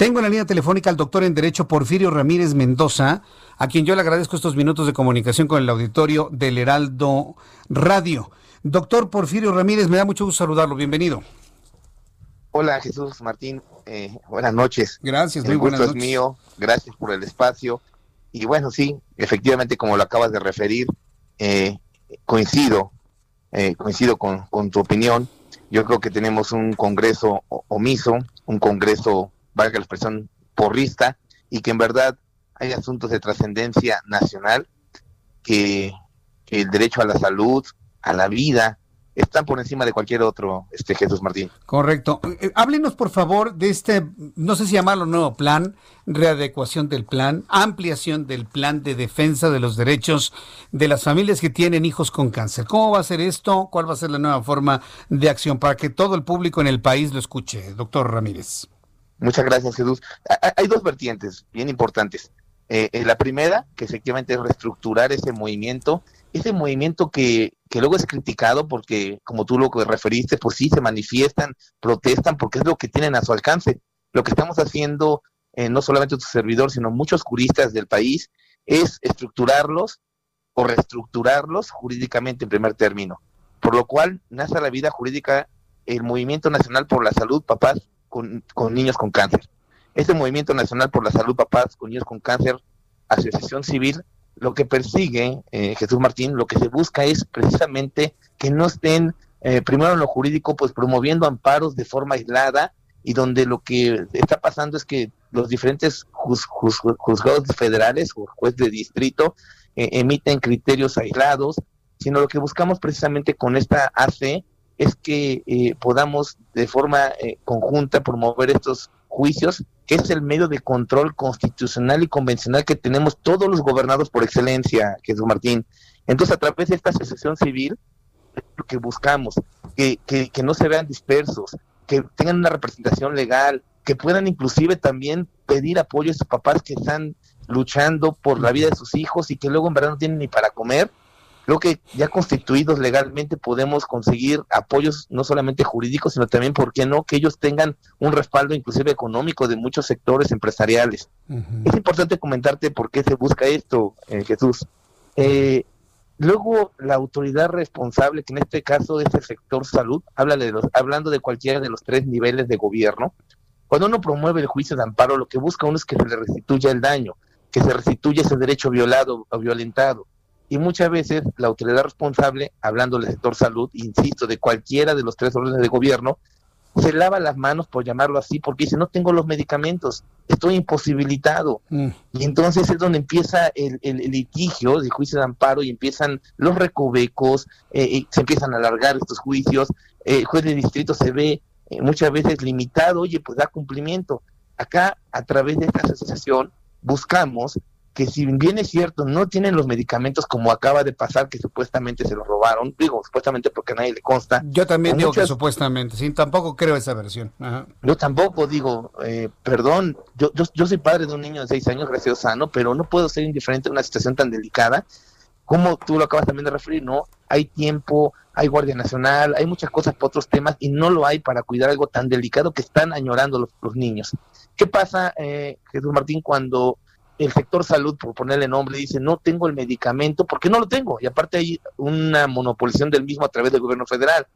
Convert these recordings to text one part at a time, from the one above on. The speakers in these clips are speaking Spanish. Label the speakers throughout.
Speaker 1: Tengo en la línea telefónica al doctor en Derecho Porfirio Ramírez Mendoza, a quien yo le agradezco estos minutos de comunicación con el auditorio del Heraldo Radio. Doctor Porfirio Ramírez, me da mucho gusto saludarlo. Bienvenido.
Speaker 2: Hola Jesús Martín, eh, buenas noches.
Speaker 1: Gracias, muy
Speaker 2: el
Speaker 1: buenas
Speaker 2: gusto
Speaker 1: noches.
Speaker 2: es mío, gracias por el espacio. Y bueno, sí, efectivamente, como lo acabas de referir, eh, coincido, eh, coincido con, con tu opinión. Yo creo que tenemos un Congreso omiso, un Congreso, valga la expresión, porrista, y que en verdad hay asuntos de trascendencia nacional que, que el derecho a la salud, a la vida, están por encima de cualquier otro, este Jesús Martín.
Speaker 1: Correcto. Eh, háblenos, por favor, de este, no sé si llamarlo nuevo plan, readecuación del plan, ampliación del plan de defensa de los derechos de las familias que tienen hijos con cáncer. ¿Cómo va a ser esto? ¿Cuál va a ser la nueva forma de acción para que todo el público en el país lo escuche, doctor Ramírez?
Speaker 2: Muchas gracias, Jesús. Ha- ha- Hay dos vertientes bien importantes. Eh, eh, la primera, que efectivamente es reestructurar ese movimiento, ese movimiento que, que luego es criticado porque, como tú lo referiste, pues sí se manifiestan, protestan, porque es lo que tienen a su alcance. Lo que estamos haciendo, eh, no solamente tu servidor, sino muchos juristas del país, es estructurarlos o reestructurarlos jurídicamente en primer término. Por lo cual nace a la vida jurídica el Movimiento Nacional por la Salud, papás con, con niños con cáncer. Este Movimiento Nacional por la Salud, papás con niños con cáncer, asociación civil, lo que persigue eh, Jesús Martín, lo que se busca es precisamente que no estén, eh, primero en lo jurídico, pues promoviendo amparos de forma aislada y donde lo que está pasando es que los diferentes juz- juz- juzgados federales o juez de distrito eh, emiten criterios aislados, sino lo que buscamos precisamente con esta AC es que eh, podamos de forma eh, conjunta promover estos juicios, que es el medio de control constitucional y convencional que tenemos todos los gobernados por excelencia, Jesús Martín. Entonces, a través de esta asociación civil, lo que buscamos, que, que, que no se vean dispersos, que tengan una representación legal, que puedan inclusive también pedir apoyo a sus papás que están luchando por la vida de sus hijos y que luego en verdad no tienen ni para comer. Creo que ya constituidos legalmente podemos conseguir apoyos no solamente jurídicos, sino también, ¿por qué no?, que ellos tengan un respaldo inclusive económico de muchos sectores empresariales. Es importante comentarte por qué se busca esto, eh, Jesús. Eh, luego, la autoridad responsable, que en este caso es el sector salud, habla de los, hablando de cualquiera de los tres niveles de gobierno, cuando uno promueve el juicio de amparo, lo que busca uno es que se le restituya el daño, que se restituya ese derecho violado o violentado. Y muchas veces la autoridad responsable, hablando del sector salud, insisto, de cualquiera de los tres órdenes de gobierno, se lava las manos, por llamarlo así, porque dice, no tengo los medicamentos, estoy imposibilitado.
Speaker 1: Mm.
Speaker 2: Y entonces es donde empieza el, el- el litigio de juicio de amparo y empiezan los recovecos, eh, y se empiezan a alargar estos juicios, el juez de distrito se ve eh, muchas veces limitado, oye, pues da cumplimiento. Acá, a través de esta asociación, buscamos que si bien es cierto, no tienen los medicamentos como acaba de pasar, que supuestamente se los robaron, digo, supuestamente porque a nadie le consta,
Speaker 1: Yo también digo que supuestamente, sí, tampoco creo esa versión. Ajá.
Speaker 2: Yo tampoco digo, eh, perdón, yo, yo, yo soy padre de un niño de seis años, gracias sano, pero no puedo ser indiferente a una situación tan delicada como tú lo acabas también de referir, ¿no? Hay tiempo, hay Guardia Nacional, hay muchas cosas para otros temas y no lo hay para cuidar algo tan delicado que están añorando los, los niños. ¿Qué pasa, eh, Jesús Martín, cuando el sector salud, por ponerle nombre, dice, no tengo el medicamento porque no lo tengo? Y aparte hay una monopolización del mismo a través del gobierno federal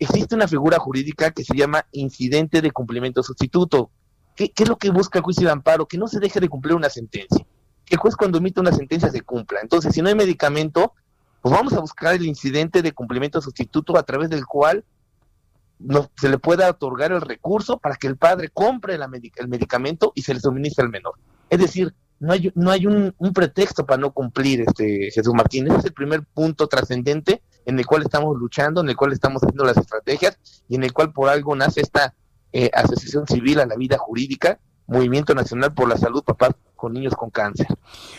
Speaker 2: existe una figura jurídica que se llama incidente de cumplimiento sustituto. ¿Qué, es lo que busca el juicio de amparo? Que no se deje de cumplir una sentencia. Que el juez cuando emite una sentencia se cumpla. Entonces, si no hay medicamento, pues vamos a buscar el incidente de cumplimiento sustituto a través del cual no, se le pueda otorgar el recurso para que el padre compre el medicamento y se le suministre al menor. Es decir, no hay, no hay un, un pretexto para no cumplir, este Jesús Martín. Ese es el primer punto trascendente en el cual estamos luchando, en el cual estamos haciendo las estrategias y en el cual por algo nace esta eh, Asociación Civil a la Vida Jurídica, Movimiento Nacional por la Salud Papás con Niños con Cáncer.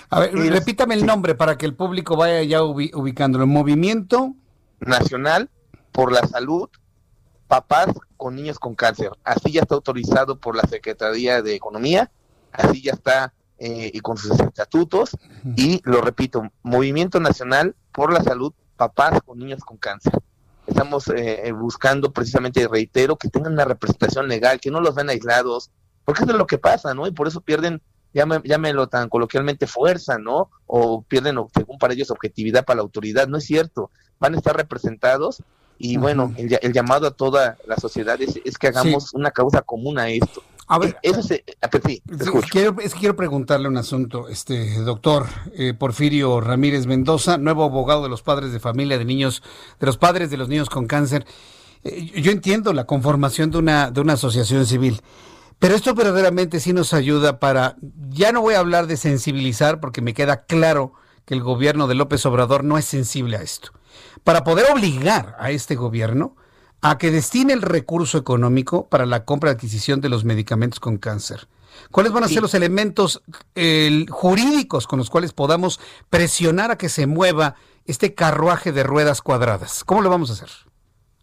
Speaker 1: A ver, repítame el nombre para que el público vaya ya ubicándolo. Movimiento
Speaker 2: Nacional por la Salud Papás con Niños con Cáncer. Así ya está autorizado por la Secretaría de Economía, así ya está eh, y con sus estatutos. Y lo repito, Movimiento Nacional por la Salud Papás con Niños con Cáncer estamos eh, buscando precisamente, reitero, que tengan una representación legal, que no los ven aislados, porque eso es lo que pasa, ¿no? Y por eso pierden, llámelo tan coloquialmente, fuerza, ¿no? O pierden, según para ellos, objetividad para la autoridad. No es cierto. Van a estar representados y bueno, el, llamado a toda la sociedad es, que hagamos una causa común a esto.
Speaker 1: A ver, eso es, quiero, quiero preguntarle un asunto, este doctor eh, Porfirio Ramírez Mendoza, nuevo abogado de los padres de familia de niños, de los padres de los niños con cáncer. Eh, yo entiendo la conformación de una, de una asociación civil, pero esto verdaderamente sí nos ayuda para, ya no voy a hablar de sensibilizar porque me queda claro que el gobierno de López Obrador no es sensible a esto. Para poder obligar a este gobierno a que destine el recurso económico para la compra y adquisición de los medicamentos con cáncer. ¿Cuáles van a ser los elementos jurídicos con los cuales podamos presionar a que se mueva este carruaje de ruedas cuadradas? ¿Cómo lo vamos a hacer?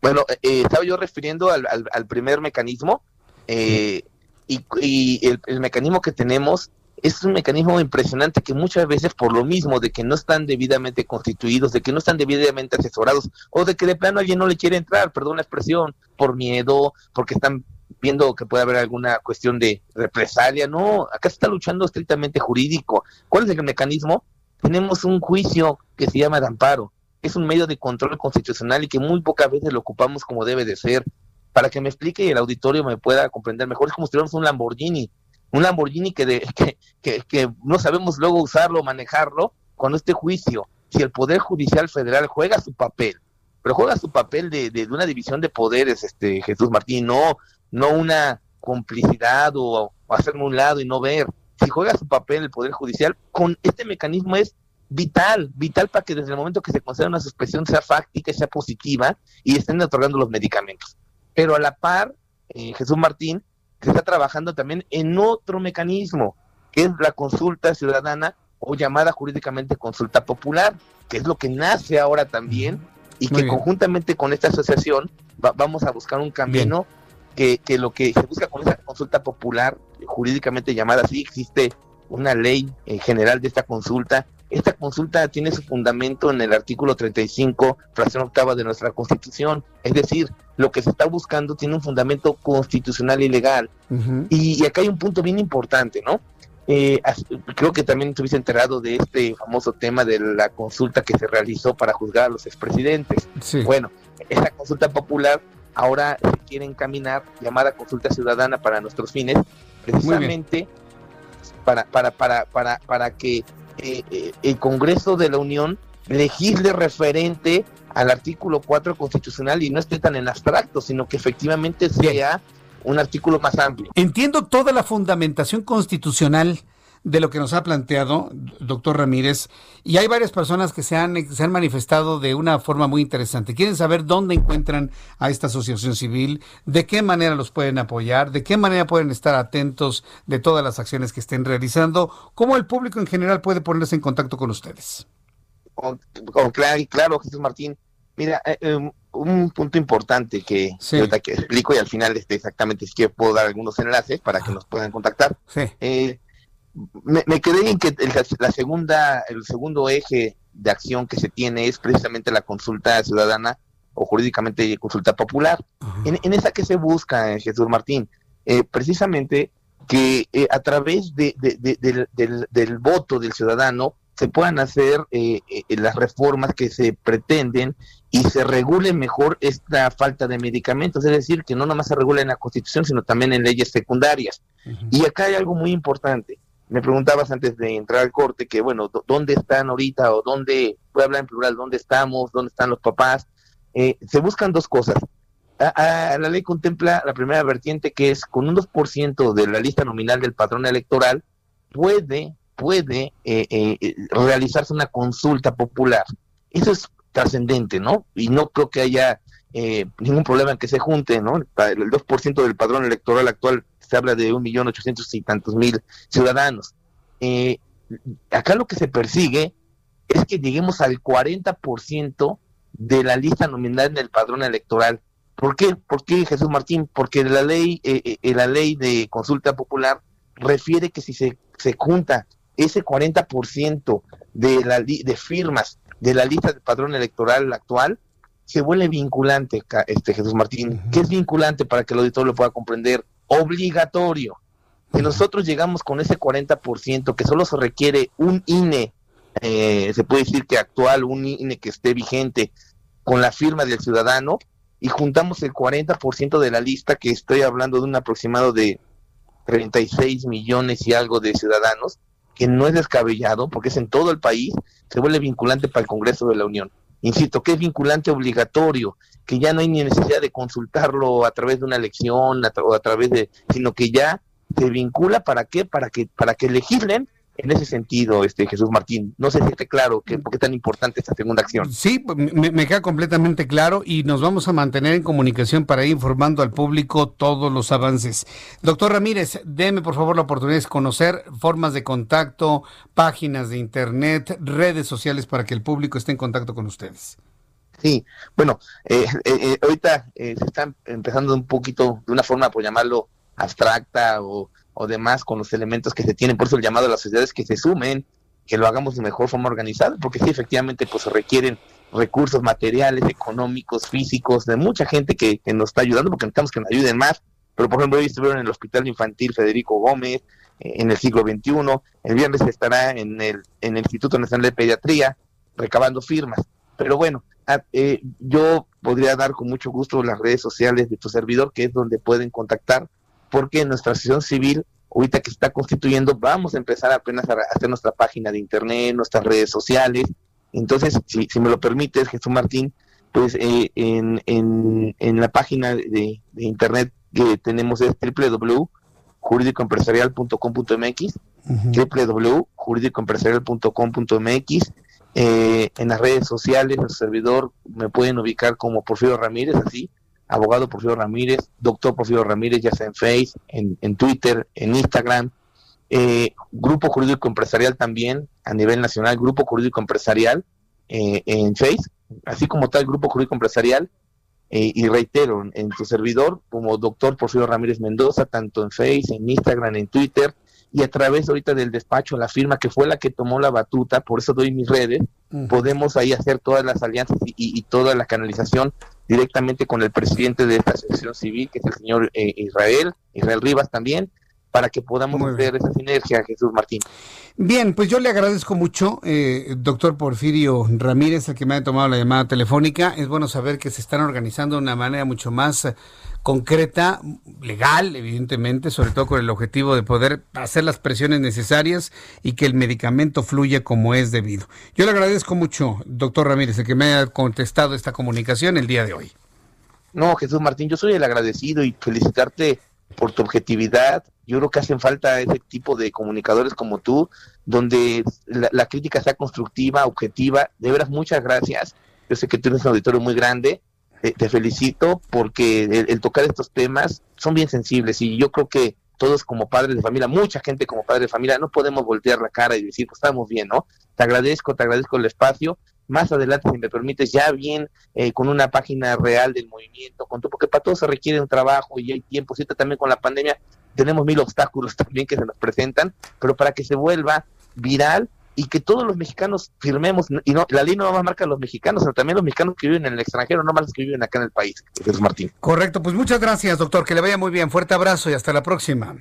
Speaker 2: Bueno, eh, estaba yo refiriendo al, primer mecanismo eh, y, el, mecanismo que tenemos es un mecanismo impresionante que muchas veces por lo mismo de que no están debidamente constituidos, de que no están debidamente asesorados o de que de plano alguien no le quiere entrar, perdón la expresión, por miedo, porque están viendo que puede haber alguna cuestión de represalia, no, acá se está luchando estrictamente jurídico. ¿Cuál es el mecanismo? Tenemos un juicio que se llama de amparo, es un medio de control constitucional y que muy pocas veces lo ocupamos como debe de ser. Para que me explique y el auditorio me pueda comprender mejor, es como si tuviéramos un Lamborghini un Lamborghini que, de, que, que, no sabemos luego usarlo, manejarlo, cuando este juicio, si el Poder Judicial Federal juega su papel, pero juega su papel de, de, una división de poderes, este Jesús Martín, no, no una complicidad o, hacerme un lado y no ver. Si juega su papel el Poder Judicial, con este mecanismo es vital, vital para que desde el momento que se conceda una suspensión sea fáctica, sea positiva y estén otorgando los medicamentos. Pero a la par, eh, Jesús Martín, se está trabajando también en otro mecanismo, que es la consulta ciudadana o llamada jurídicamente consulta popular, que es lo que nace ahora también y que conjuntamente con esta asociación vamos a buscar un camino que, que, lo que se busca con esa consulta popular, jurídicamente llamada así, existe una ley en general de esta consulta esta consulta tiene su fundamento en el artículo 35, fracción octava de nuestra Constitución. Es decir, lo que se está buscando tiene un fundamento constitucional y legal. y, acá hay un punto bien importante, ¿no? Eh, creo que también estuviste enterado de este famoso tema de la consulta que se realizó para juzgar a los expresidentes. Bueno, esa consulta popular ahora se quiere encaminar, llamada consulta ciudadana para nuestros fines, precisamente para, para, para, para, para que eh, eh, el Congreso de la Unión legisle referente al artículo 4 constitucional y no esté tan en abstracto, sino que efectivamente sea un artículo más amplio.
Speaker 1: Entiendo toda la fundamentación constitucional de lo que nos ha planteado, doctor Ramírez, y hay varias personas que se han, se han manifestado de una forma muy interesante. Quieren saber dónde encuentran a esta asociación civil, de qué manera los pueden apoyar, de qué manera pueden estar atentos de todas las acciones que estén realizando, cómo el público en general puede ponerse en contacto con ustedes.
Speaker 2: claro, claro, Jesús Martín. Mira, eh, em, un punto importante que, que explico y al final este, exactamente si que puedo dar algunos enlaces para que nos puedan contactar.
Speaker 1: Sí.
Speaker 2: Eh, me, quedé en que el, la segunda, el segundo eje de acción que se tiene es precisamente la consulta ciudadana o jurídicamente consulta popular. En, esa que se busca, eh, Jesús Martín, eh, precisamente que eh, a través de, del, voto del ciudadano se puedan hacer las reformas que se pretenden y se regule mejor esta falta de medicamentos, es decir, que no nomás se regule en la Constitución, sino también en leyes secundarias. Y acá hay algo muy importante me preguntabas antes de entrar al corte que, bueno, ¿dónde están ahorita o dónde, voy a hablar en plural, dónde estamos, dónde están los papás? Eh, se buscan dos cosas. la ley contempla la primera vertiente que es con un 2% de la lista nominal del patrón electoral puede, puede eh, eh, realizarse una consulta popular. Eso es trascendente, ¿no? Y no creo que haya eh, ningún problema en que se junte, ¿no? El 2% del padrón electoral actual se habla de un millón ochocientos y tantos mil ciudadanos. Eh, acá lo que se persigue es que lleguemos al 40% de la lista nominal en el padrón electoral. ¿Por qué? ¿Por qué Jesús Martín? Porque la ley, eh, la ley de consulta popular refiere que si se, se junta ese 40% de, la, de firmas de la lista del padrón electoral actual, se vuelve vinculante, este Jesús Martín. ¿Qué es vinculante para que el auditor lo pueda comprender? Obligatorio. Si nosotros llegamos con ese 40%, que solo se requiere un INE, eh, se puede decir que actual, un INE que esté vigente, con la firma del ciudadano, y juntamos el 40% de la lista, que estoy hablando de un aproximado de 36 millones y algo de ciudadanos, que no es descabellado, porque es en todo el país, se vuelve vinculante para el Congreso de la Unión. Insisto, que es vinculante obligatorio, que ya no hay ni necesidad de consultarlo a través de una elección o a través de, sino que ya se vincula para qué, para que, para que legislen en ese sentido, este Jesús Martín. No sé si esté claro que, por qué es tan importante esta segunda acción.
Speaker 1: Sí, me, queda completamente claro y nos vamos a mantener en comunicación para ir informando al público todos los avances. Doctor Ramírez, déme por favor la oportunidad de conocer formas de contacto, páginas de internet, redes sociales para que el público esté en contacto con ustedes.
Speaker 2: Sí, bueno, eh, eh, eh, ahorita se está empezando un poquito, de una forma, por llamarlo, abstracta o o demás con los elementos que se tienen. Por eso el llamado a las sociedades que se sumen, que lo hagamos de mejor forma organizada, porque sí, efectivamente, pues requieren recursos materiales, económicos, físicos, de mucha gente que, nos está ayudando, porque necesitamos que nos ayuden más. Pero, por ejemplo, hoy estuvieron en el Hospital Infantil Federico Gómez, eh, en el siglo XXI, el viernes estará en el, en el Instituto Nacional de Pediatría, recabando firmas. Pero bueno, ah, eh, yo podría dar con mucho gusto las redes sociales de tu servidor, que es donde pueden contactar porque nuestra asociación civil, ahorita que se está constituyendo, vamos a empezar apenas a hacer nuestra página de internet, nuestras redes sociales. Entonces, si, si me lo permites, Jesús Martín, pues eh, en, en, en, la página de, internet que tenemos es www.juridicoempresarial.com.mx, www.juridicoempresarial.com.mx. Eh, en las redes sociales, el servidor me pueden ubicar como Porfirio Ramírez, así, abogado Porfirio Ramírez, doctor Porfirio Ramírez, ya sea en Face, en, Twitter, en Instagram, eh, Grupo Jurídico Empresarial también a nivel nacional, Grupo Jurídico Empresarial eh, en Face, así como tal Grupo Jurídico Empresarial, eh, y reitero, en tu servidor como doctor Porfirio Ramírez Mendoza, tanto en Face, en Instagram, en Twitter, y a través ahorita del despacho, la firma que fue la que tomó la batuta, por eso doy mis redes, podemos ahí hacer todas las alianzas y, toda la canalización directamente con el presidente de esta asociación civil, que es el señor eh, Israel, Israel Rivas también, para que podamos hacer esa sinergia, Jesús Martín.
Speaker 1: Bien, pues yo le agradezco mucho, eh, doctor Porfirio Ramírez, el que me ha tomado la llamada telefónica. Es bueno saber que se están organizando de una manera mucho más concreta, legal, evidentemente, sobre todo con el objetivo de poder hacer las presiones necesarias y que el medicamento fluya como es debido. Yo le agradezco mucho, doctor Ramírez, el que me haya contestado esta comunicación el día de hoy.
Speaker 2: No, Jesús Martín, yo soy el agradecido y felicitarte por tu objetividad. Yo creo que hacen falta ese tipo de comunicadores como tú, donde la, crítica sea constructiva, objetiva. De veras, muchas gracias. Yo sé que tú eres un auditorio muy grande te felicito porque el, tocar estos temas son bien sensibles y yo creo que todos como padres de familia, mucha gente como padres de familia, no podemos voltear la cara y decir, pues estamos bien, ¿no? Te agradezco, te agradezco el espacio. Más adelante, si me permites, ya bien eh, con una página real del movimiento, con todo, porque para todo se requiere un trabajo y hay tiempo, ¿cierto? También con la pandemia tenemos mil obstáculos también que se nos presentan, pero para que se vuelva viral, y que todos los mexicanos firmemos, y no, la ley no más marca a los mexicanos, sino también los mexicanos que viven en el extranjero, no más los que viven acá en el país, Jesús Martín.
Speaker 1: Correcto, pues muchas gracias, doctor, que le vaya muy bien, fuerte abrazo y hasta la próxima.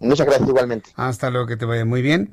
Speaker 2: Muchas gracias igualmente.
Speaker 1: Hasta luego, que te vaya muy bien.